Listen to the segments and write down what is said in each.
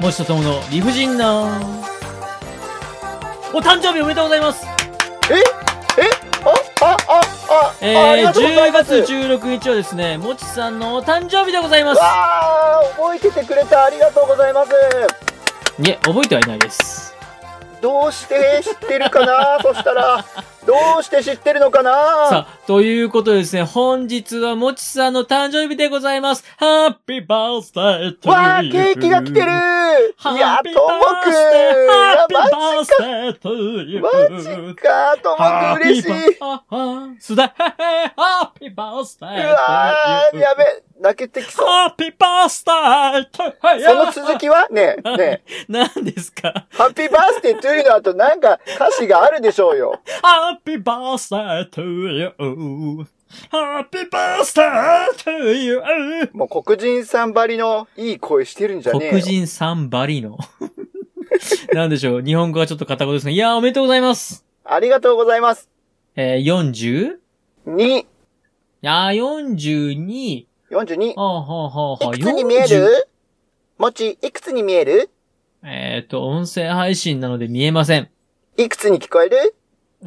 もちとともの理不尽な。お誕生日おめでとうございます。え？あ、あ、あ、あ、えあありがとうござい10ます。月16日はですね、もちさんのお誕生日でございます。わあ、覚えててくれたありがとうございます。いえ、覚えてはいないです。どうして知ってるかなそしたら、どうして知ってるのかな？さあ、ということでですね、本日はもちさんの誕生日でございます。ハッピーバースデートゥーわあ、ケーキが来てる！いや、ともくん！ Happy birthday to you マジか、ともくん嬉しい。う Happy birthday, happy birthday to you わー、やべ、泣けてきそう。 Happy birthday to you その続きは？ねえ、ねえ、何ですか？ Happy birthday to you の後なんか歌詞があるでしょうよ。 Happy birthday to you, happy birthday to you もう黒人さんばりのいい声してるんじゃねえよ。黒人さんばりの？なんでしょう？日本語がちょっと片言ですね。いやー、おめでとうございます。ありがとうございます。えー、40? 2、いやー、42。42。はあ、はあ、はあ、はあ。いくつに見え40るもち、いくつに見える？えっ、と、音声配信なので見えません。いくつに聞こえる？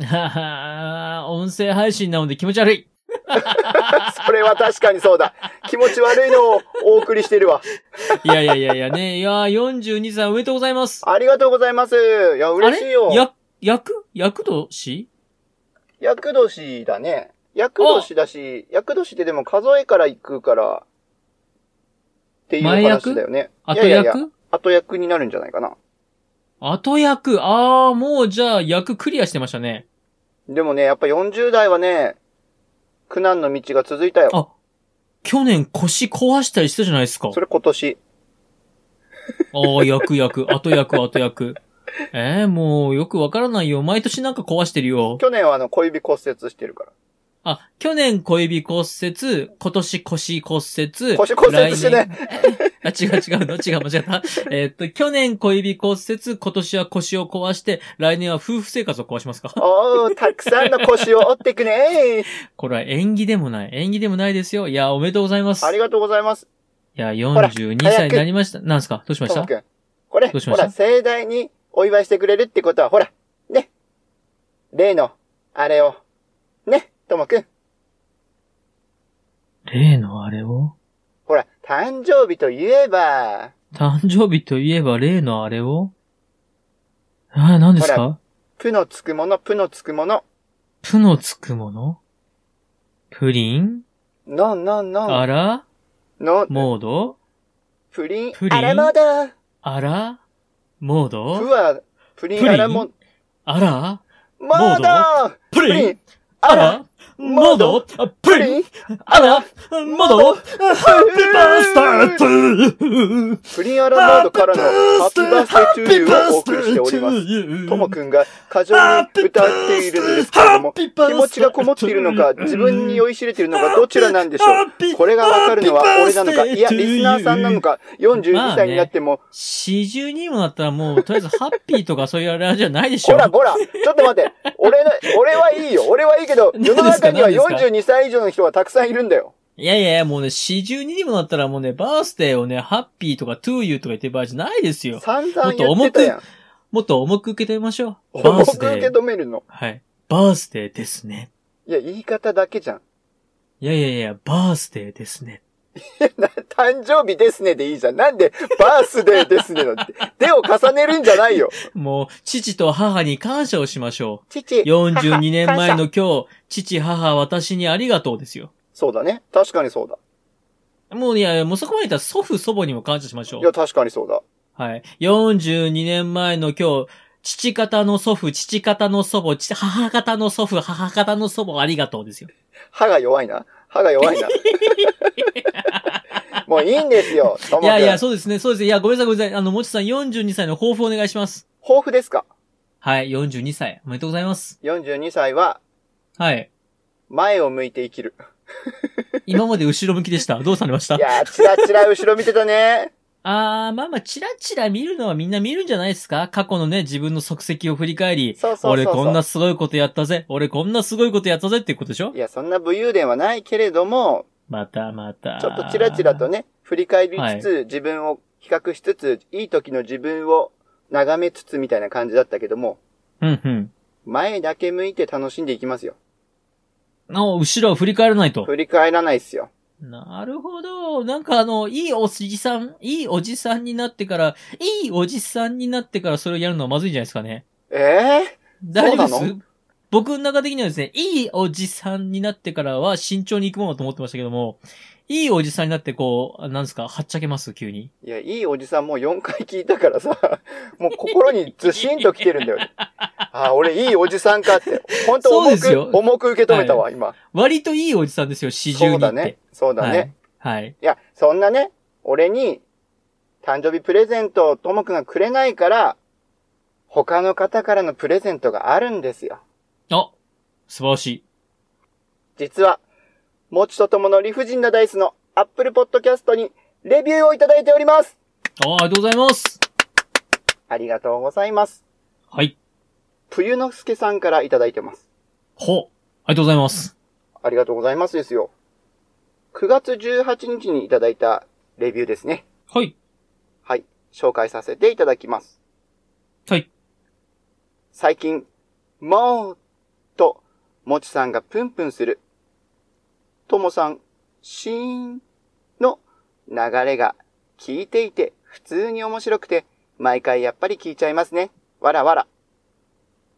は は音声配信なので気持ち悪い。それは確かにそうだ。気持ち悪いのをお送りしてるわ。いやいやいやいやね。いやー、42歳おめでとうございます。ありがとうございます。いや、嬉しいよや、役？役年？厄年だね。厄年だし、厄年ってでも数えから行くから、っていう話だよね。い後やいやいや役後役になるんじゃないかな。後役？あー、もうじゃあ役クリアしてましたね。でもね、やっぱ40代はね、苦難の道が続いたよ。あ、去年腰壊したりしたじゃないですかそ。れ今年。ああ、役役、後役、後役。えー、もうよくわからないよ。毎年なんか壊してるよ。去年はあの、小指骨折してるから。あ、去年小指骨折、今年腰骨折。腰骨折してね。あ、違う違うの？違う、間違った。えーっと、去年小指骨折、今年は腰を壊して、来年は夫婦生活を壊しますか？おー、たくさんの腰を折ってくねこれは縁起でもない。縁起でもないですよ。いや、おめでとうございます。いありがとうございます。や、ら42歳になりました。なんですか？どうしました？これ、どうしました？ほら、盛大にお祝いしてくれるってことは、ほら、ね。例の、あれを。ね、ともくん。例のあれを？ほら、誕生日といえば、誕生日といえば例のあれを？ああ、何ですほかプのつくもの、プのつくもの。プのつくもの？プリン？のんのんの。ん。あら？の、モード？プリン、プリン？あらもだ。あら？モープドは、プリプリン？ンあらも、あら？まだプリン？プリン、あら？あら、モードあプリン？プリン、あら？モードハッピーバースデー！トゥープリンアラモードからの Happy birthday to you をお送りしております。ともくんが過剰に歌っているんです。けれども、気持ちがこもっているのか、自分に酔いしれているのか、どちらなんでしょう？これがわかるのは俺なのか、いや、リスナーさんなのか、42歳になっても、四十にもなったらもう、とりあえずハッピーとかそういうあれじゃないでしょ。ほら、ほら、ちょっと待って、俺の、俺はいいよ、俺はいいけど、世の中には何ですか？42歳以上の人がたくさんいるんだよ。いやいやいや、もうね、四十にもなったらもうね、バースデーをね、ハッピーとか to you とか言ってる場合じゃないですよ。散々言ってたやん。もっと重く受け止めましょう。バ重く受けー。止めるの。はい。バースデーですね。いや、言い方だけじゃん。いやいやいや、バースデーですね。誕生日ですねでいいじゃん。なんで、バースデーですねなんて。手を重ねるんじゃないよ。もう、父と母に感謝をしましょ父。う。42年前の今日、父、母、私にありがとうですよ。そうだね。確かにそうだ。もういや、もうそこまで言ったら祖父、祖母にも感謝しましょう。いや、確かにそうだ。はい。42年前の今日、父方の祖父、父方の祖母、父母方の祖父、母方の祖母ありがとうですよ。歯が弱いな。歯が弱いな。もういいんですよ。いやいや、そうですね、そうですね。いや、ごめんなさい、ごめんなさい。あの、もちさん42歳の抱負お願いします。抱負ですか？はい、42歳。おめでとうございます。?42 歳は、はい。前を向いて生きる。今まで後ろ向きでした。どうされました？いやー、チラチラ後ろ見てたね。あー、まあまあ、チラチラ見るのはみんな見るんじゃないですか？過去のね、自分の足跡を振り返り、そうそうそうそう俺こんなすごいことやったぜ、俺こんなすごいことやったぜっていうことでしょ？いや、そんな武勇伝はないけれども、またまた。ちょっとチラチラとね、振り返りつつ、自分を比較しつつ、いい時の自分を眺めつつみたいな感じだったけども、うんうん。前だけ向いて楽しんでいきますよ。あ、後ろを振り返らないと。振り返らないっすよ。なるほど。なんかあの、いいおじさん、いいおじさんになってから、いいおじさんになってからそれをやるのはまずいんじゃないですかね。ええ大丈夫です？僕の中的にはですね、いいおじさんになってからは慎重に行くものだと思ってましたけども、いいおじさんになってこう、なんですか、はっちゃけます？急に。いや、いいおじさんもう4回聞いたからさ、もう心にずしんと来てるんだよね。あ、俺いいおじさんかって。本当そう重ですよく、重く受け止めたわ、今。割といいおじさんですよ、四十にって。そうだね。そうだね。はい。はい。いや、そんなね、俺に、誕生日プレゼントをともくんがくれないから、他の方からのプレゼントがあるんですよ。あ、素晴らしい。実は、もちとともの理不尽なダイスのアップルポッドキャストにレビューをいただいております。あありがとうございます。ありがとうございます。はい。冬之助さんからいただいてます。ほ。ありがとうございます。ありがとうございますですよ。9月18日にいただいたレビューですね。はい。はい。紹介させていただきます。はい。最近、もう、と、もちさんがプンプンする、ともさん、シーンの流れが聞いていて普通に面白くて、毎回やっぱり聞いちゃいますね。わらわら。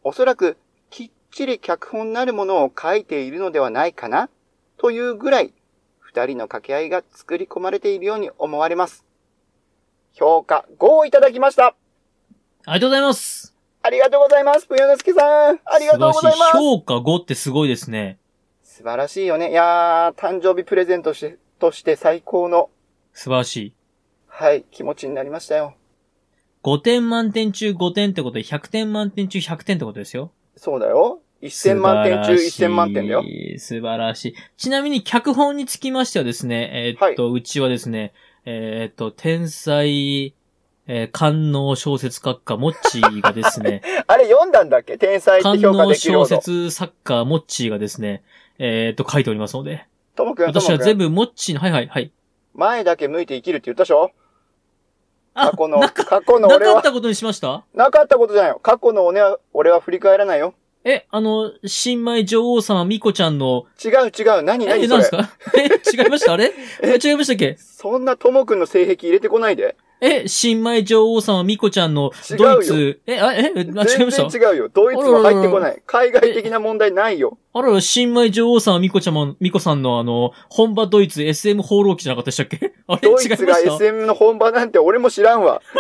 おそらく、きっちり脚本なるものを書いているのではないかなというぐらい、二人の掛け合いが作り込まれているように思われます。評価5をいただきました。ありがとうございます。ありがとうございます。ぷよのすけさん。ありがとうございます。評価5ってすごいですね。素晴らしいよね。いやー、誕生日プレゼントして、として最高の、素晴らしい。はい、気持ちになりましたよ。5点満点中5点ってことで100点満点中100点ってことですよ。そうだよ。1000万点中1000万点だよ。。素晴らしい。ちなみに脚本につきましてはですね、えーっと、うちはですね、えーっと、天才、えー、官能小説作家、モッチーがですね、あれ読んだんだっけ？天才って官評価能小できるほど。説作家、モッチーがですね、えーっと、書いておりますので、ともくん、と私はもくん。全部モッチーの、はいはいはい。前だけ向いて生きるって言ったでしょ？あ過去の、なか、過去のな俺は、かったことにしました？なかったことじゃないよ。過去の俺は、俺は振り返らないよ。え、あの、新米女王様、ミコちゃんの、違う違う。何え、何それ？何です。か？え、違いました？あれ？え、違いましたっけ？そんなともくんの性癖入れてこないで。え、新米女王様、ミコちゃんのドイツ、え、あ、え、え、間違えました全然違うよ。ドイツは入ってこない。海外的な問題ないよ。あらら、新米女王様、ミコちゃま、ミコさんのあの、本場ドイツ SM 放浪記じゃなかったでしたっけ？あれ？ドイツが SM の本場なんて俺も知らんわ。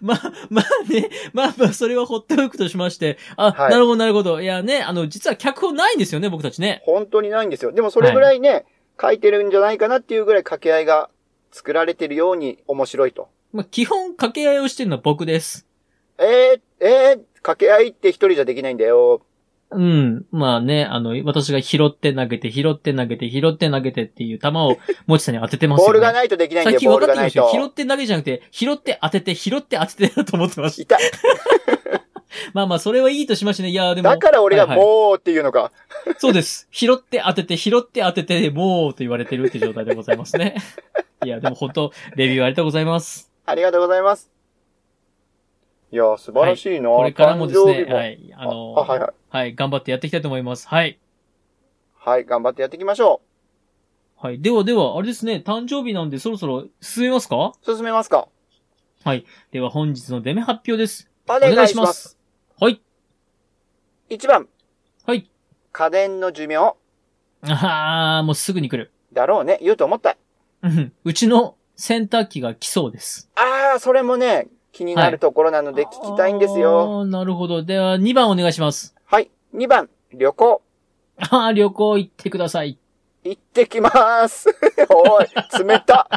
まあ、まあね、まあまあ、それはほっておくとしまして。あ、はいなるほど、なるほど。いやね、あの、実は脚本ないんですよね、僕たちね。本当にないんですよ。でもそれぐらいね、書いてるんじゃないかなっていうぐらい掛け合いが作られてるように面白いと。まあ、基本掛け合いをしてるのは僕です。えー、えー、掛け合いって一人じゃできないんだよ。うん。まあね、あの、私が拾って投げて、拾って投げて、拾って投げてっていう球を、もちさんに当ててますよ、ね。ボールがないとできないんだよ、ボールがない分かってきましたよ。拾とっ。て投げじゃなくて、拾って当てて、拾って当ててだと思ってました。痛い。まあまあ、それはいいとしましてね。いや、でも。だから俺がはいはいもうっていうのか。そうです。拾って当てて、拾って当てて、もうと言われてるって状態でございますね。いや、でも本当、レビューありがとうございます。ありがとうございます。いや、素晴らしいな、これからもですね、はい、あのあはいはい。はい、頑張ってやっていきたいと思います。はい。はい、頑張ってやっていきましょはい。ではでは、あれですね、誕生日なんでそろそろ進めますか？う。進めますかでは本日のデメ発表です。おお願願いしま。す。1番、はい。家電の寿命。あー、もうすぐに来る。だろうね。言うと思った。うんうちの洗濯機が来そうです。ああ、それもね、気になるところなので聞きたいんですよ。あーなるほど。では、2番お願いします。はい。2番、旅行。あー、旅行行ってください。行ってきます。おい、冷た。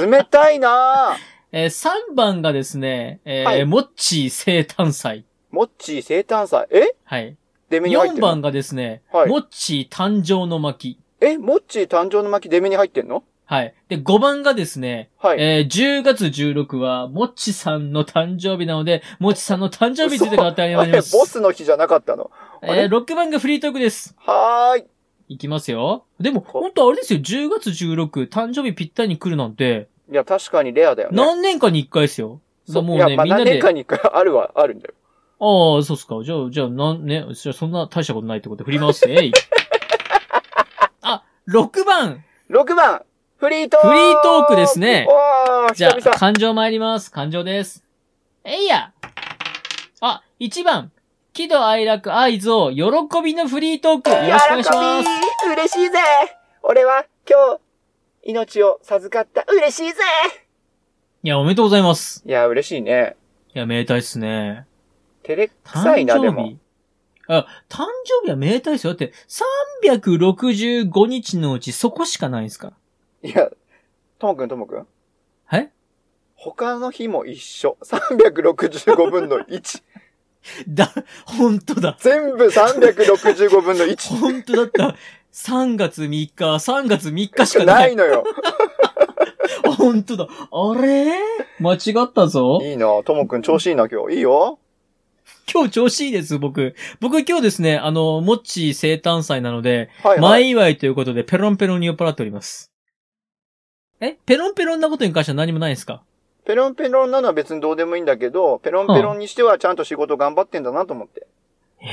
冷たいなえー3番がですね、えーはいモッチー生誕祭。モッチー生誕祭？え？はい。デメに入って4んの？番がですね、はいモッチー誕生の巻。え、モッチー誕生の巻デメに入ってんの？はい。で、5番がですね、はい。えー10月16は、もっちさんの誕生日なので、もっちさんの誕生日について語ってあげあれ、ます。ボスの日じゃなかったの？あれ？えー6番がフリートークです。はーい。いきますよ。でも、ほんとあれですよ、10月16、誕生日ぴったりに来るなんて、いや、確かにレアだよね。何年かに1回ですよ。そうもうねまあ、みんなで何年かに一回あるは、あるんだよ。ああ、そうっすか。じゃあ、じゃあ、なん、ね、じゃあそんな大したことないってことで振りますね。あ、6番6番、フリートークフリートークですねおー、じゃあ。感情参ります。感情です。えいやあ、1番、喜怒哀楽愛憎、喜びのフリートーク。よろしくお願いします。喜び嬉しいぜ俺は今日、命を授かった。嬉しいぜいや、おめでとうございます。いや、嬉しいね。いや、めでたいっすね。照れく誕さいな、でも。生日。あ、誕生日はめでたいですよ。だって、365日のうちそこしかないんですか？ら。いや、ともくんともくんはい他の日も一緒。365分の1。だ、本当だ。全部365分の1。本当だった。3月3日、3月3日ししかかな。ないいのよ。本当だ。あれ？間違ったぞ。いいな、ともくん調子いいな、今日。いいよ。今日調子いいです、僕。僕今日ですね、あの、もっち生誕祭なので、はい、はい。前祝いということで、ペロンペロンに酔っ払っております。えペロンペロンなことに関しては何もないですか？ペロンペロンなのは別にどうでもいいんだけど、ペロンペロンにしてはちゃんと仕事頑張ってんだなと思って。いや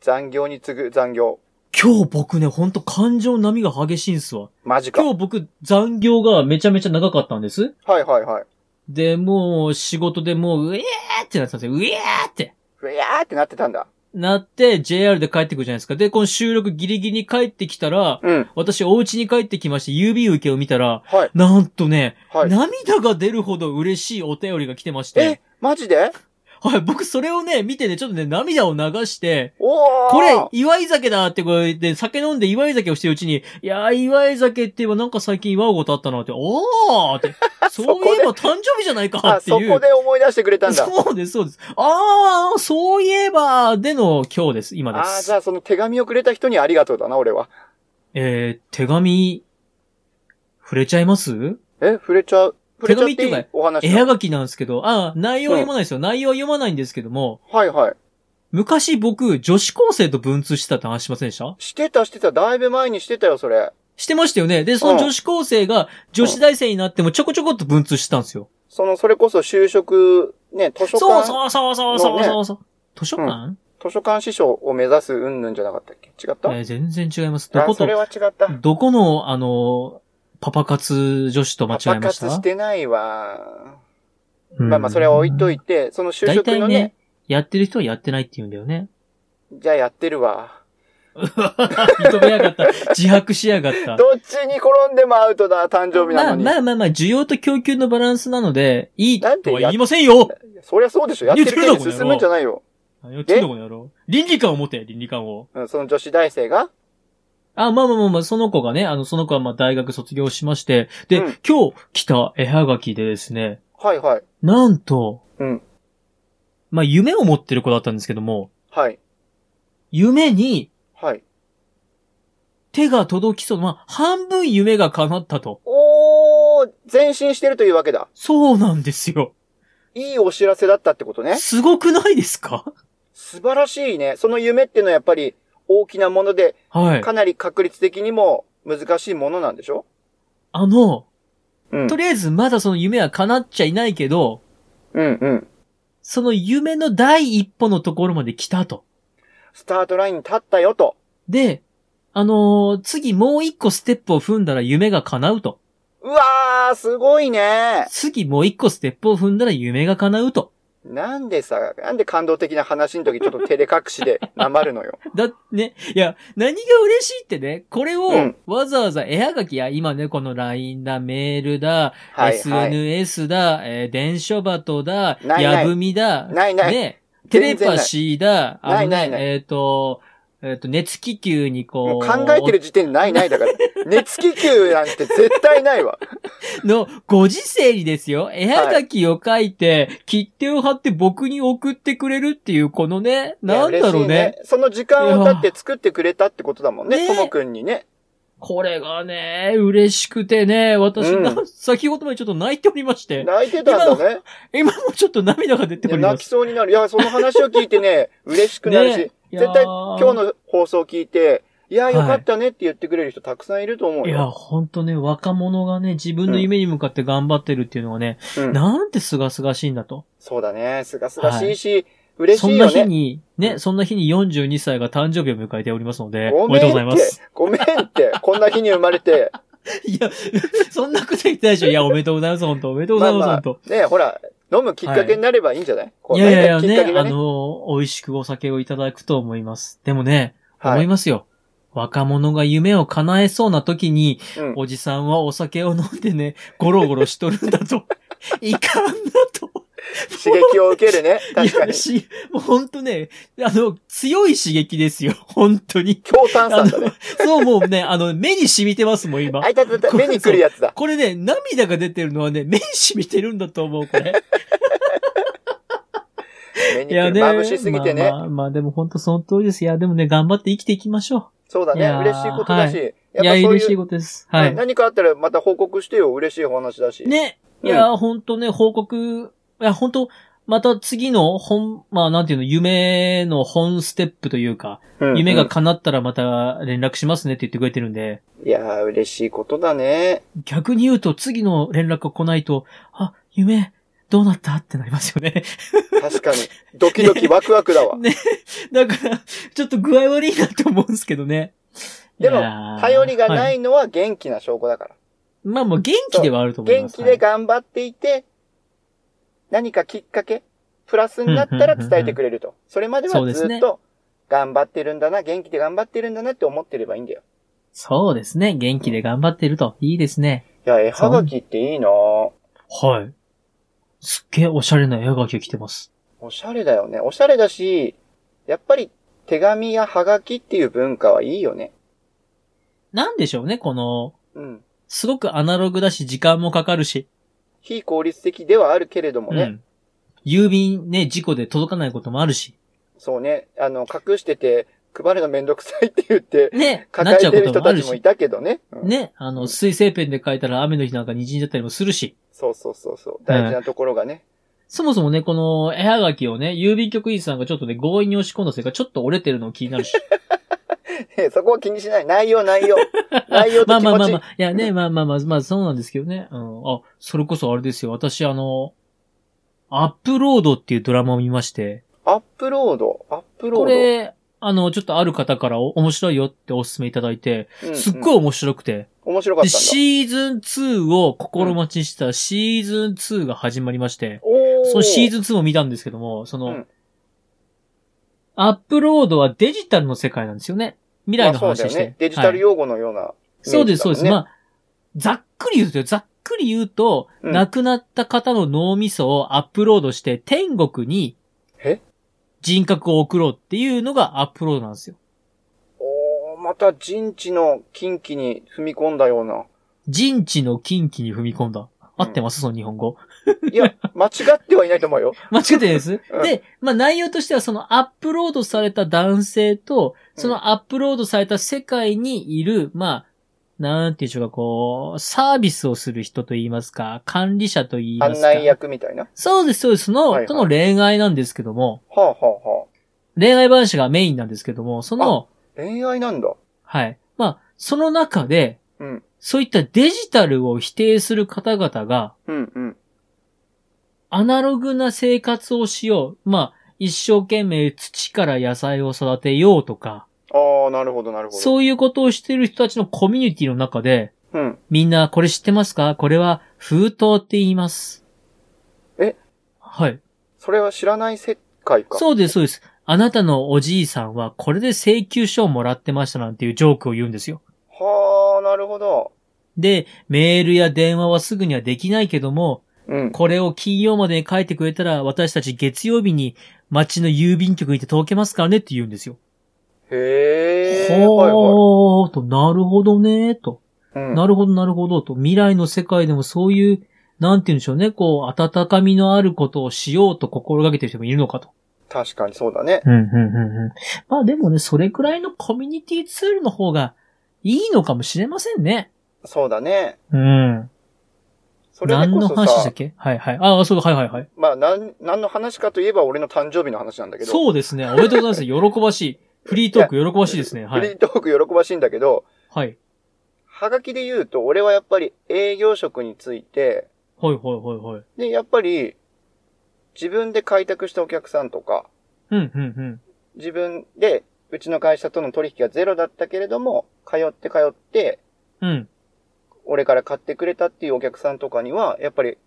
残業に次ぐ残業。今日僕ね、ほんと感情の波が激しいんすわ。マジか。今日僕残業がめちゃめちゃ長かったんです。はいはいはい。で、もう仕事でもう、うえーってなってたんですよ。うえーって。ふやーってなってたんだ。なって、JR で帰ってくるじゃないですか。で、この収録ギリギリに帰ってきたら、うん。私お家に帰ってきまして、郵便受けを見たら、はい。なんとね、はい。涙が出るほど嬉しいお便りが来てましてえ、マジで？はい、僕それをね、見てね、ちょっとね、涙を流して、おーこれ、祝い酒だってこう言って、酒飲んで祝い酒をしてるうちに、いやー、祝い酒って言えばなんか最近祝うことあったなって、おーって、そういえば誕生日じゃないかあ、っていう。そこで思い出してくれたんだ。そうです、そうです。あー、そういえば、での今日です、今でああ、す。じゃあその手紙をくれた人にありがとうだな、俺は。えー、手紙、触れちゃいます？え、触れちゃう。手紙っていうかお話絵はがきなんですけど、あー、内容は読まないですよ。内容は読まないんですけども、はいはい。昔僕、女子高生と文通してたって話しませんでした？してたしてた。だいぶ前にしてたよ、それ。してましたよね。で、その女子高生が女子大生になってもちょこちょこっと文通してたんですよ。その、それこそ就職、ね、図書館、そうそうそうそうそうそうそう。図書館、図書館師匠を目指すうんぬんじゃなかったっけ？違った、えー全然違います。どあ、ことそれ、は違った。どこの、あの、パパ活女子と間違えました？パパ活してないわ。うんまあまあ、それは置いといて、その就大職のね体ね、、やってる人はやってないって言うんだよね。じゃあやってるわ。認めやがった。自白しやがった。どっちに転んでもアウトだ、誕生日なまあのに。まあまあまあ、需要と供給のバランスなので、いいとは言いませんよそりゃそうでしょ。やってる言ってるだろ手に進むんじゃないよ。何を言ってんのこの野郎。倫理観を持て、倫理観を。うん、その女子大生が？あ、まあまあまあまあ、その子がね、あの、その子はまあ大学卒業しまして、で、うん今日来た絵はがきでですね、はいはい。なんと、うん。まあ夢を持ってる子だったんですけども、はい。夢にはい。手が届きそう、まあ半分夢が叶ったと。おー、前進してるというわけだ。そうなんですよ。いいお知らせだったってことね。すごくないですか？素晴らしいね。その夢っていうのはやっぱり大きなもので、はい。かなり確率的にも難しいものなんでしょ？あの、うん。とりあえずまだその夢は叶っちゃいないけど、うんうん。その夢の第一歩のところまで来たと。スタートラインに立ったよと。で、あのー次もう一個ステップを踏んだら夢が叶うと。うわー、すごいね。次もう一個ステップを踏んだら夢が叶うと。なんでさ、なんで感動的な話の時ちょっと照れ隠しで なまるのよ。だ、ね、いや、何が嬉しいってね、これをうんわざわざ絵はがきや、今ね、この LINE だ、メールだ、はいはい。SNS だ、えー電書バトだ、ないないやぶみだ、ないないね、テレ全然ないパシーだ、あのね、ないないないえっ、と、えっ、と、熱気球にこう、もう考えてる時点でないないだから。熱気球なんて絶対ないわ。の、ご時世にですよ、絵はがきを書いて、切手を貼って僕に送ってくれるっていう、このね、なんだろういや嬉しいね。その時間をだって作ってくれたってことだもんね、ねともくんにね。これがね、嬉しくてね、私、うんな先ほどまでちょっと泣いておりまして、泣いてたんだね。今も ちょっと涙が出ております。泣きそうになる。いや、その話を聞いてね、嬉しくなるし、ね絶対今日の放送を聞いて、いや、よかったねって言ってくれる人たくさんいると思うよ。いや、ほんとね、若者がね、自分の夢に向かって頑張ってるっていうのはね、うん、なんて清々しいんだと。そうだね。すがすがしいし、嬉しいよね。そんな日に、ね、そんな日に42歳が誕生日を迎えておりますので、おごめでとうございます。ごめんって。こんな日に生まれて。いや、そんなこと言ってないでしょ。いや、おめでとうございます、本当おめでとうございます、まあまあ本当ねほら、飲むきっかけになればいいんじゃない、こういやいやいやね、ね。あの、美味しくお酒をいただくと思います。でもね、はい思いますよ。若者が夢を叶えそうな時に、うんおじさんはお酒を飲んでね、ゴロゴロしとるんだと。いかんなと。刺激を受けるね。確かにいや。し、もうほんとね、あの、強い刺激ですよ。本当に。強炭酸だね。、そうもうね、あの、目に染みてますもん、今あ。いたたた、目に来るやつだ。これね、涙が出てるのはね、目に染みてるんだと思う、これ。目に来る。眩しすぎてね。まあまあ、まあでも本当その通りです。いや、でもね、頑張って生きていきましょそうだね。嬉しいことだし。う。やっいや、嬉しいう、いことです。はい。何かあったらまた報告してよ。嬉しいお話だし。ね。いや、ほんとね、報告、いや、ほんと、また次の本、まあなんていうの、夢の本ステップというか、うん夢が叶ったらまた連絡しますねって言ってくれてるんで、いやー、嬉しいことだね。逆に言うと次の連絡が来ないと、あ、夢、どうなったってなりますよね。確かに。ドキドキワクワクだわ。ね。だから、ちょっと具合悪いなって思うんですけどね。でも頼りがなはいのは元気な証拠だから。まあもう元気ではあると思います。元気で頑張っていて、何かきっかけ、プラスになったら伝えてくれると。それまではずっと頑張ってるんだな、元気で頑張ってるんだなって思ってればいいんだよ。そうですね。元気で頑張ってると。いいですね。いや、絵はがきっていいなぁはい。すっげえおしゃれな絵がき来てます。おしゃれだよね。おしゃれだし、やっぱり手紙やはがきっていう文化はいいよね。なんでしょうね、この、うん。すごくアナログだし、時間もかかるし。非効率的ではあるけれどもね。うん。郵便ね、事故で届かないこともあるし。そうね。あの、隠してて、配るのめんどくさいって言って、ね、な抱えてるっちゃうこともあるし。人たちもいたけどね。うんね、あの、水性ペンで書いたら雨の日なんか滲んじゃったりもするし。そうそうそうそう。大事なところがね。そもそもね、この絵はがきをね、郵便局員さんがちょっとね、強引に押し込んだせいか、ちょっと折れてるの気になるし。えそこは気にしない。内容、内容。内容まと気持ち。あまあまあまあ。いやね、まあまあまあ、まあそうなんですけどね。うん。あ、それこそあれですよ。私あの、アップロードっていうドラマを見まして、アップロード、アップロード？これ、あの、ちょっとある方からお面白いよってお勧めいただいて、うんうんすっごい面白くて、で、面白かったんだ。シーズン2を心待ちにしたシーズン2が始まりまして、おそのシーズズン2も見たんですけども、その、うんアップロードはデジタルの世界なんですよね。未来の話して。そうだよね。デジタル用語のような、はいそうです、そうです。ねまあ、ざっくり言うとよ、ざっくり言うと、うん亡くなった方の脳みそをアップロードして天国にえ？人格を送ろうっていうのがアップロードなんですよ。おーまた人知の近畿に踏み込んだような。人知の近畿に踏み込んだ。合ってます？その日本語。いや、間違ってはいないと思うよ。間違ってないです？うんで、まあ内容としてはそのアップロードされた男性と、そのアップロードされた世界にいる、まあ、なんていうんでしょうか、こう、サービスをする人と言いますか、管理者と言いますか。案内役みたいな？そうです、そうです。その、はいはいとの恋愛なんですけども、はあ、はあは恋愛話がメインなんですけども、その、あ、恋愛なんだ。はい。まあ、その中で、うん。そういったデジタルを否定する方々が、うん、うん。アナログな生活をしよう。まあ、一生懸命土から野菜を育てようとか、ああ、なるほど、なるほど。そういうことをしている人たちのコミュニティの中で、うん。みんなこれ知ってますか？これは封筒って言います。え？はい。それは知らない世界か。そうです、そうです。あなたのおじいさんはこれで請求書をもらってましたなんていうジョークを言うんですよ。はあ、なるほど。で、メールや電話はすぐにはできないけども、うん。これを金曜までに書いてくれたら私たち月曜日に町の郵便局に行って届けますからねって言うんですよ。へえ。はいはほーと、なるほどねと。い。うん。なるほど、なるほどと。未来の世界でもそういう、なんて言うんでしょうね、こう、温かみのあることをしようと心がけてる人もいるのかと。確かにそうだね。うん、うん、うん、うん。まあでもね、それくらいのコミュニティツールの方がいいのかもしれませんね。そうだね。うん。それで何のこそさ話でしたっ、け？はいはい。ああ、そう、はいはいはい。まあ、なん、何の話かといえば俺の誕生日の話なんだけど。そうですね。おめでとうございます。喜ばしい。フリートーク喜ばしいですね。はい。フリートーク喜ばしいんだけど、はい。はがきで言うと、俺はやっぱり営業職について、はいはいはいはい。で、やっぱり、自分で開拓したお客さんとか、うん、うん、うん。自分で、うちの会社との取引がゼロだったけれども、通って通って、うん。俺から買ってくれたっていうお客さんとかには、やっぱり、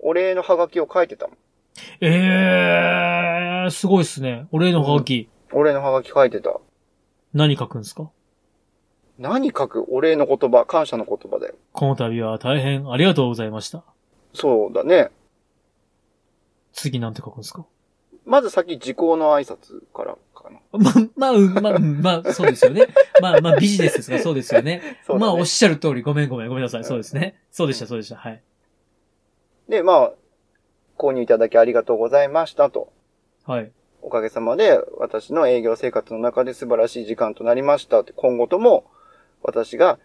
お礼のハガキを書いてたもん。えー、すごいっすね。お礼のハガキ。お礼のハガキ書いてた。何書くんですか？何書く？お礼の言葉、感謝の言葉だよ。この度は大変ありがとうございました。そうだね。次なんて書くんですか？まず先、時効の挨拶から。ま、まあ、うんまあ、うんまあ、そうですよね。まあ、まあ、ビジネスですが、そうですよね。そうだねまあ、おっしゃる通り、ごめんごめん、ごめんなさい。そうですね。そうでした、そうでした。はい。で、まあ、購入いただきありがとうございましたと。はい。おかげさまで、私の営業生活の中で素晴らしい時間となりましたって。今後とも、私が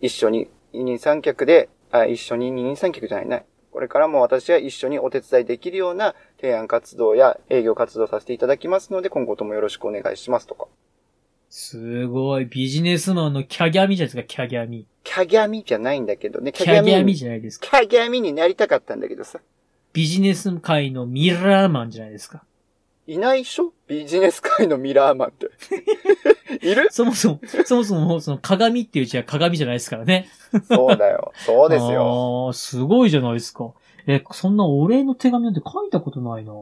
一緒に二人三脚で、あ、一緒に二人三脚じゃないね。これからも私は一緒にお手伝いできるような提案活動や営業活動させていただきますので、今後ともよろしくお願いしますとか。すごい。ビジネスマンのキャギャミじゃないですか、キャギャミ。キャギャミじゃないんだけどね。キャギャミにじゃないですか。キャギャミになりたかったんだけどさ。ビジネス界のミラーマンじゃないですか。いないっしょ？ビジネス界のミラーマンって。いる？そもそも、そもそも、その鏡っていう字は鏡じゃないですからね。そうだよ。そうですよ。ああ、すごいじゃないですか。え、そんなお礼の手紙なんて書いたことないな。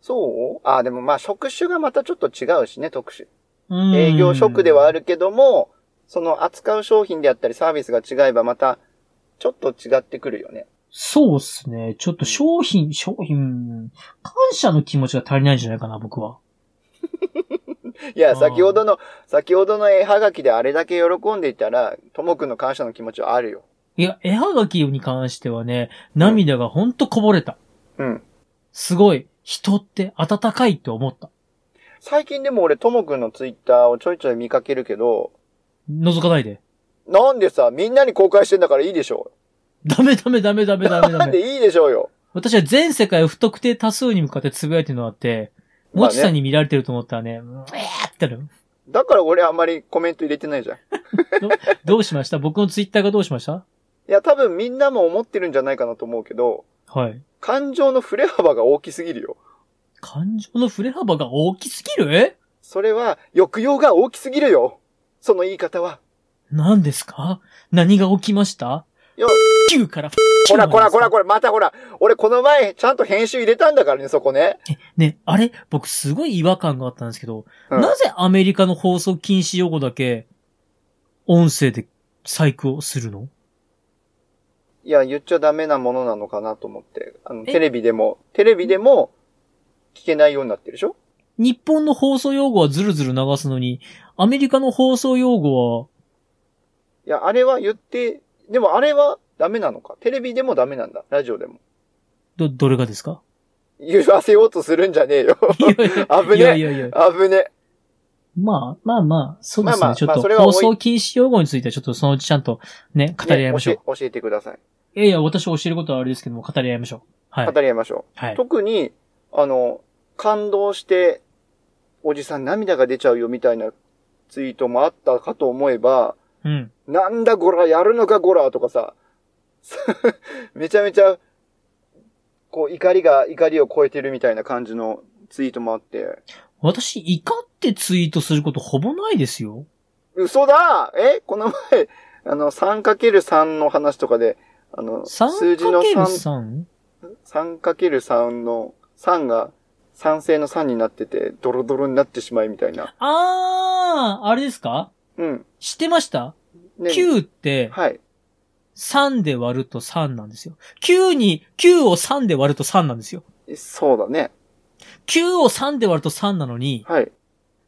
そう？あ、でもまあ職種がまたちょっと違うしね、特殊。うん営業職ではあるけども、その扱う商品であったりサービスが違えばまた、ちょっと違ってくるよね。そうっすね。ちょっと商品、商品、感謝の気持ちが足りないんじゃないかな、僕は。いや、うん先ほどの、先ほどの絵はがきであれだけ喜んでいたら、ともくんの感謝の気持ちはあるよ。いや、絵はがきに関してはね、涙がほんとこぼれた。うん。すごい、人って温かいって思った。最近でも俺ともくんのツイッターをちょいちょい見かけるけど、覗かないで。なんでさ、みんなに公開してんだからいいでしょ ダメダメダメダメダメう。ダメ。なんでいいでしょうよ。私は全世界不特定多数に向かってつぶやいてるのがあって、まあねもちさんに見られてると思ったらね、うえーってなる。だから俺あんまりコメント入れてないじゃん。いどうしました？僕のツイッターがどうしました？や、多分みんなも思ってるんじゃないかなと思うけど、はい。感情の振れ幅が大きすぎるよ。感情の振れ幅が大きすぎる？それは、抑揚が大きすぎるよ。その言い方は。何ですか？何が起きました？いや、?9 からこらこらこらまたほら。俺この前、ちゃんと編集入れたんだからね、そこね。ね、あれ？僕すごい違和感があったんですけど、うんなぜアメリカの放送禁止用語だけ、音声で細工をするの？いや、言っちゃダメなものなのかなと思って。あの、え？テレビでも、テレビでも、聞けないようになってるでしょ？日本の放送用語はずるずる流すのに、アメリカの放送用語は、いや、あれは言って、でもあれはダメなのか？テレビでもダメなんだ？ラジオでも。ど、どれがですか？言わせようとするんじゃねえよ。危ねいやいやいや。危ね。まあ、まあまあ、そうですね。まあまあちょっとまあそれは置い放送禁止用語についてはちょっとそのうちちゃんとね、語り合いましょう。ね教え教えてください。いやいや、私教えることはあれですけども、語り合いましょう。はい。語り合いましょう。はい。特に、あの、感動して、おじさん涙が出ちゃうよみたいなツイートもあったかと思えば、うん。なんだこら、やるのかこら、とかさ、めちゃめちゃ、こう、怒りが怒りを超えてるみたいな感じのツイートもあって、私、怒ってツイートすることほぼないですよ。嘘だえ？この前、あの、3×3 の話とかで、あの、数字の3、3×3? 3×3 の3が賛成の3になってて、ドロドロになってしまいみたいな。あー、あれですか？うん。知ってました、ね ?9 ってはい。3で割ると3なんですよ。9に、9を3で割ると3なんですよ。そうだね。9を3で割ると3なのに、はい。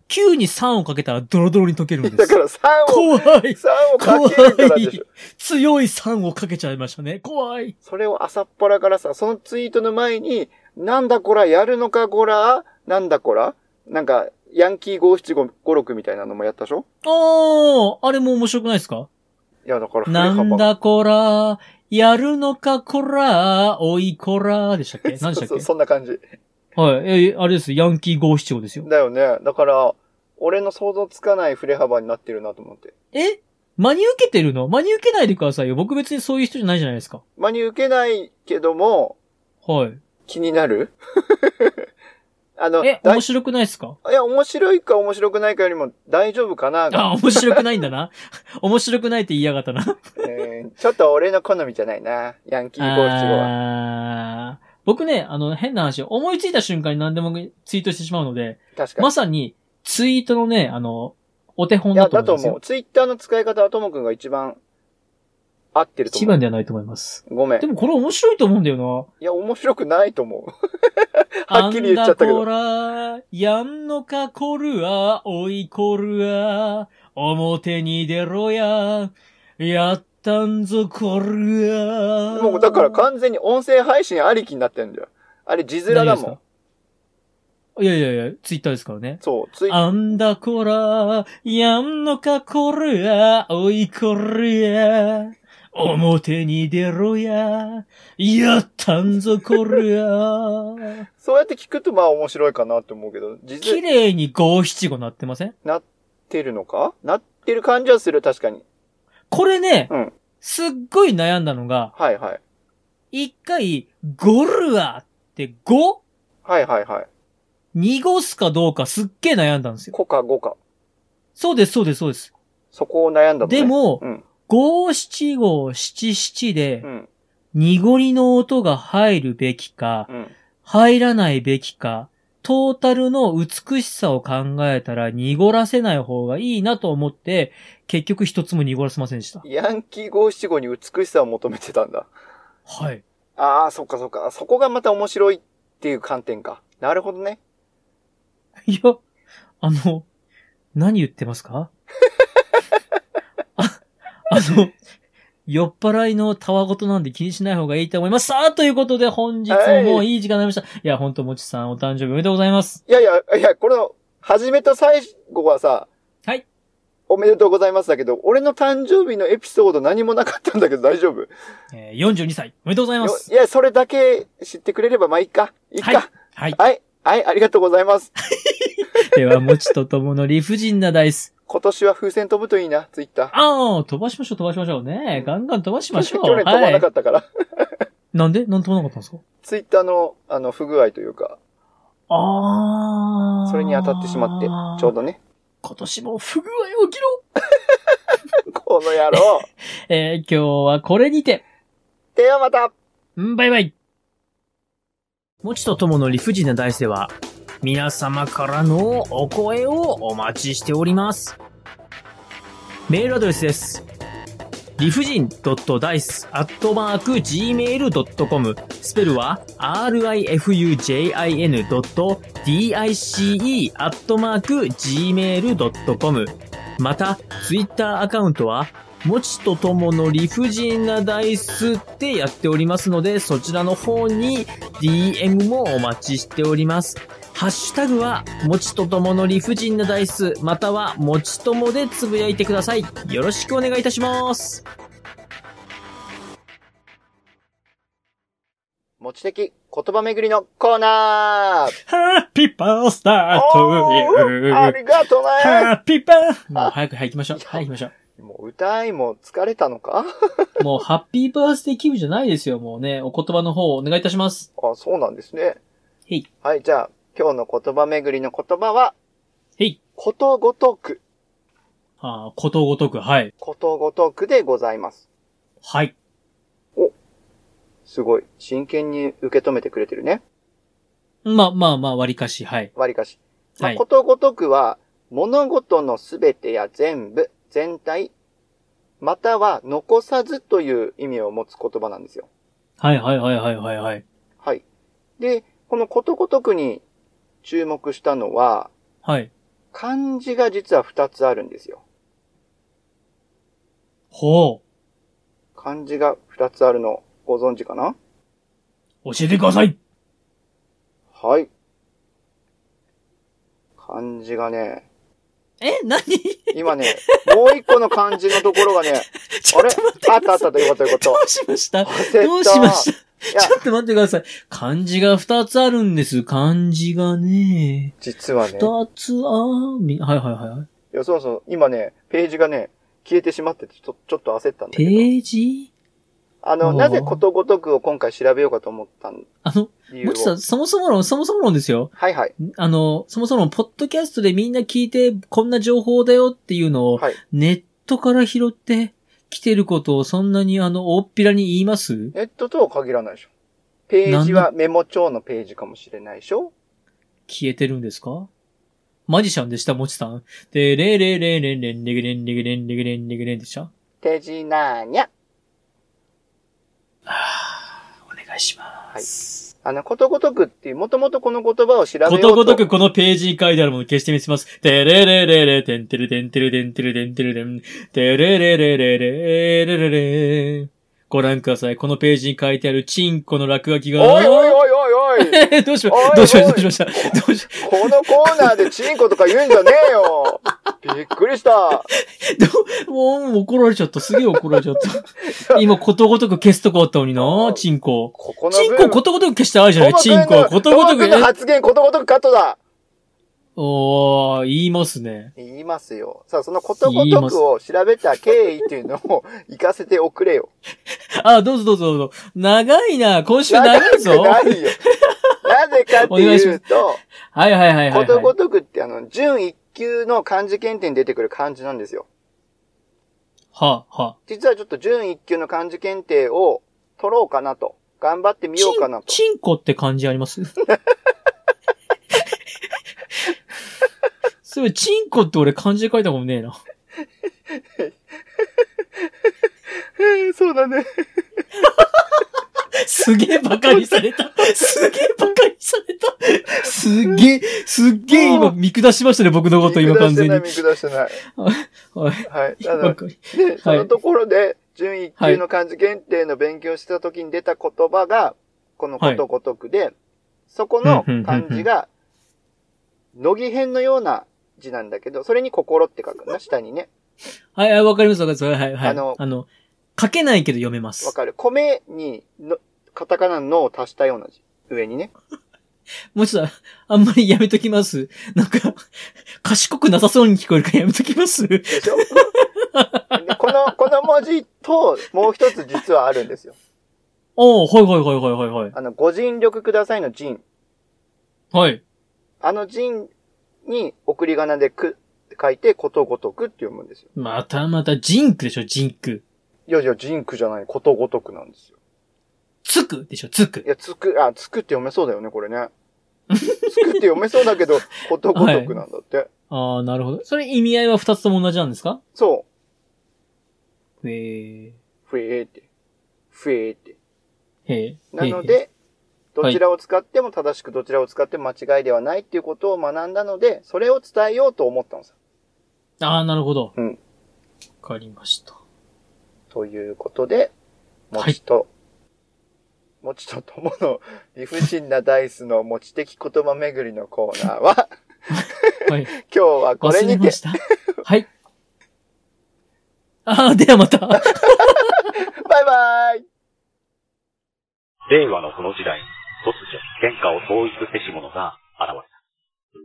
9に3をかけたらドロドロに溶けるんです。だから3を、怖い3をかけるからでしょ。強い3をかけちゃいましたね。怖い。それを朝っぱらからさ、そのツイートの前に、なんだこら、やるのかこら、なんだこら、なんか、ヤンキー57556みたいなのもやったでしょ？あー、あれも面白くないですか？いや、だからなんだこら、やるのかこら、おいこら、でしたっけ？何でしたっけ？そうそんな感じ。はい。え、あれです。ヤンキー五七五ですよ。だよね。だから、俺の想像つかない振れ幅になってるなと思って。え？真に受けてるの？真に受けないでくださいよ。僕別にそういう人じゃないじゃないですか。真に受けないけども、はい。気になる？あの、え、面白くないですか？いや、面白いか面白くないかよりも大丈夫かなあ、面白くないんだな。面白くないって言いやがったな。えーちょっと俺の好みじゃないな。ヤンキー五七五は。僕ね、あの、変な話、思いついた瞬間に何でもツイートしてしまうので、確かに。まさに、ツイートのね、あの、お手本いや、だと思うんですよだと思う。。ツイッターの使い方はともくんが一番合ってると思う。一番ではないと思います。ごめんで。もこれ面白いと思うんだよな。いや、面白くないと思う。はっきり言っちゃったけどあんだこら、やんのかこるわ、おいこるわ、表に出ろや、やったんぞこるわ。もうだから完全に音声配信ありきになってんだよ。あれ字面だもん。いやいやいや、ツイッターですからね。そう、ツイあんだこら、やんのかこるわ、おいこるや、表に出ろや、やったんぞこるわ。そうやって聞くとまあ面白いかなって思うけど、字綺面麗に五七五なってません？なってるのか？なってる感じはする、確かに。これね、うんすっごい悩んだのが、はいはい。一回、ゴルアって5はいはいはい。濁すかどうかすっげえ悩んだんですよ。五か五か。そうです、そうです、そうです。そこを悩んだのね。で、もう、ん。五七五七七でう、ん。濁りの音が入るべきか、うん。入らないべきか、トータルの美しさを考えたら濁らせない方がいいなと思って、結局一つも濁らせませんでした。ヤンキー五七五に美しさを求めてたんだ。はい。ああ、そっかそっか。そこがまた面白いっていう観点か。なるほどね。いや、あの、何言ってますか？あ、あの、酔っ払いのたわごとなんで気にしない方がいいと思います。さあ、ということで本日もいい時間になりました。いや、ほんと、もちさんお誕生日おめでとうございます。いやいや、いや、これの、初めと最後はさ、はい。おめでとうございますだけど、俺の誕生日のエピソード何もなかったんだけど大丈夫？えー、42歳おめでとうございます。よいや、それだけ知ってくれればまあいいか。いいか。はい。はい。はい、ありがとうございます。では、もちとともの理不尽なダイス。今年は風船飛ぶといいな、ツイッター。ああ、飛ばしましょう、飛ばしましょうね。ガンガン飛ばしましょう。去年飛ばなかったから。はい。なんで？なんで飛ばなかったんですか？ツイッターの、あの、不具合というか、ああ。それに当たってしまって、ちょうどね。今年も不具合起きろ この野郎。えー、今日はこれにて。ではまたんバイバイ。もちとともの理不尽なダイスでは、皆様からのお声をお待ちしております。メールアドレスです。理不尽 .dice.gmail.com スペルは rifujin.dice.gmail.com また、ツイッターアカウントは、もちとともの理不尽なダイスってやっておりますので、そちらの方に DM もお待ちしております。ハッシュタグは、もちとともの理不尽なダイス、または、もちともでつぶやいてください。よろしくお願いいたします。持ち的言葉巡りのコーナーハッピーバースデーおトーありがとうハねッピーバーもう早く、はい、行きましょう。はい、行きましょもう歌いも疲れたのか？う。もう、ハッピーバースデー気分じゃないですよ、もうね。お言葉の方お願いいたします。あ、そうなんですね。へい。はい、じゃあ、今日の言葉巡りの言葉は、へい。ことごとく、ああ、ことごとく、はい。ことごとくでございます。はい。すごい、真剣に受け止めてくれてるね。まあまあまあ、割かし、はい。割かし。まあ、はいことごとくは、物事のすべてや全部、全体、または残さずという意味を持つ言葉なんですよ。はいはいはいはいはいはい。はい。で、このことごとくに注目したのは、はい。漢字が実は2つあるんですよ。ほ漢字が2つあるのご存知かな？う。教えてくださいはい。漢字がね、え何？今ね、もう一個の漢字のところがね、あれ？あったあったとよかったよかったど。うしました？どうしました？やちょっと待ってください。漢字が二つあるんです。漢字がね。実はね、二つあみ、はいはいはい。いや、そうそう、今ね、ページがね、消えてしまってて、ちょちょっと焦ったんだペけど。ージ？あの、なぜことごとくを今回調べようかと思ったあの、もち。さん、そもそも論、そもそも論ですよ。はいはい。あの、そもそも、ポッドキャストでみんな聞いて、こんな情報だよっていうのを、はい。ネットから拾ってきてることをそんなにあの、大っぴらに言います？ネットとは限らないでしょ。ページはメモ帳のページかもしれないでしょ消えてるんですか？マジシャンでした、もちさん。で、レーレーレーレンレンレゲレンレゲレンレゲレンレゲレンでした？ページなーにゃ。お願いします。あの、ことごとくっていう、もともとこの言葉を調べよう。ことごとくこのページに書いてあるもの消してみせます。てれれれれ、てんてるてんてるてんてるてんてるてん、てれれれれれれれれご覧ください。このページに書いてあるチンコの落書きが。おいおいおいおい どうしましまおい。どうしました。どうしこのコーナーでチンコとか言うんじゃねえよ。びっくりした。どもう怒られちゃった。すげえ怒られちゃった。今ことごとく消すとこあったのにな、チンコ。ここのチンコことごとく消してあるじゃない。チンコはことごとくの発言ことごとくカットだおー、言いますね。言いますよ。さあ、そのことごとくを調べた経緯っていうのを行かせておくれよ。あ、どうぞどうぞどうぞ。長いな。今週長いぞ。長くないよ。なぜかっていうと、はいはいはいはい、ことごはい。とくってあの、準一級の漢字検定に出てくる漢字なんですよ。はあ、はあ。実はちょっと準一級の漢字検定を取ろうかなと。頑張ってみようかなと。チンコって漢字ありますそれ、チンコって俺漢字で書いたことねえな。えーそうだね。すげえバカにされた。すげえバカにされた。すげえ、すっげえ今見下しましたね、僕のこと今完全に。見下してない、見下してはい。ない。はい。ただ、バカにで、そのところで、準一級の漢字検定の勉強した時に出た言葉が、このことごとくで、そこの漢字が、乃木編のような字なんだけど、それに心って書くんだ、下にね。はい、はいわかります、わかります。はい、はい。あのあの、書けないけど読めまわす。かる。米にの、カタカナののを足したような字。上にね。もしさ、あんまりやめときます。なんか、賢くなさそうに聞こえるからやめときます。でしょ？でこの、この文字と、もう一つ実はあるんですよ。おー、はいはいはいはいはいはい。あの、ご尽力くださいの尽。はい。あの尽に送り仮名でくって書いて、ことごとくって読むんですよ。またまた、ジンクでしょ、ジンク。いやいや、尽くじゃない、ことごとくなんですよ。つくでしょ、つくい。や、つく、あ、つくって読めそうだよね、これね。つくって読めそうだけど、ことごとくなんだって。あー、なるほど。それ意味合いは二つとも同じなんですか？そへー。う。ふえーって。ふえーって。へー。なので、どちらを使っても正しくどちらを使っても間違いではないっていうことを学んだので、それを伝えようと思ったんですよ。あー、なるほど。うんわかりました。ということで、もちと、もちとともの 理不尽なダイスの持ち的言葉巡りのコーナーは、はい。今日はこれにて。はい。あー、ではまた。バイバイ令和のこの時代、突如、天下を統一せし者が現れた。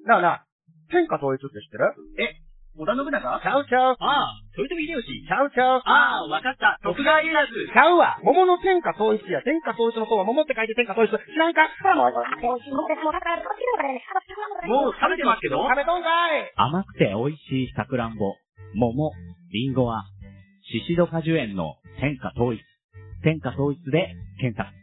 なあなあ、天下統一って知ってる？え、織田信長？ちゃうちゃう。ああ、豊臣秀吉。ちゃうちゃう。ああ、わかった。徳川家康。ちゃうわ。桃の天下統一や。天下統一の方は桃って書いて天下統一。知らんか？もう食べてますけど食べとんかい甘くて美味しいさくらんぼ、桃、りんごは、シシド果樹園の天下統一。天下統一で検索。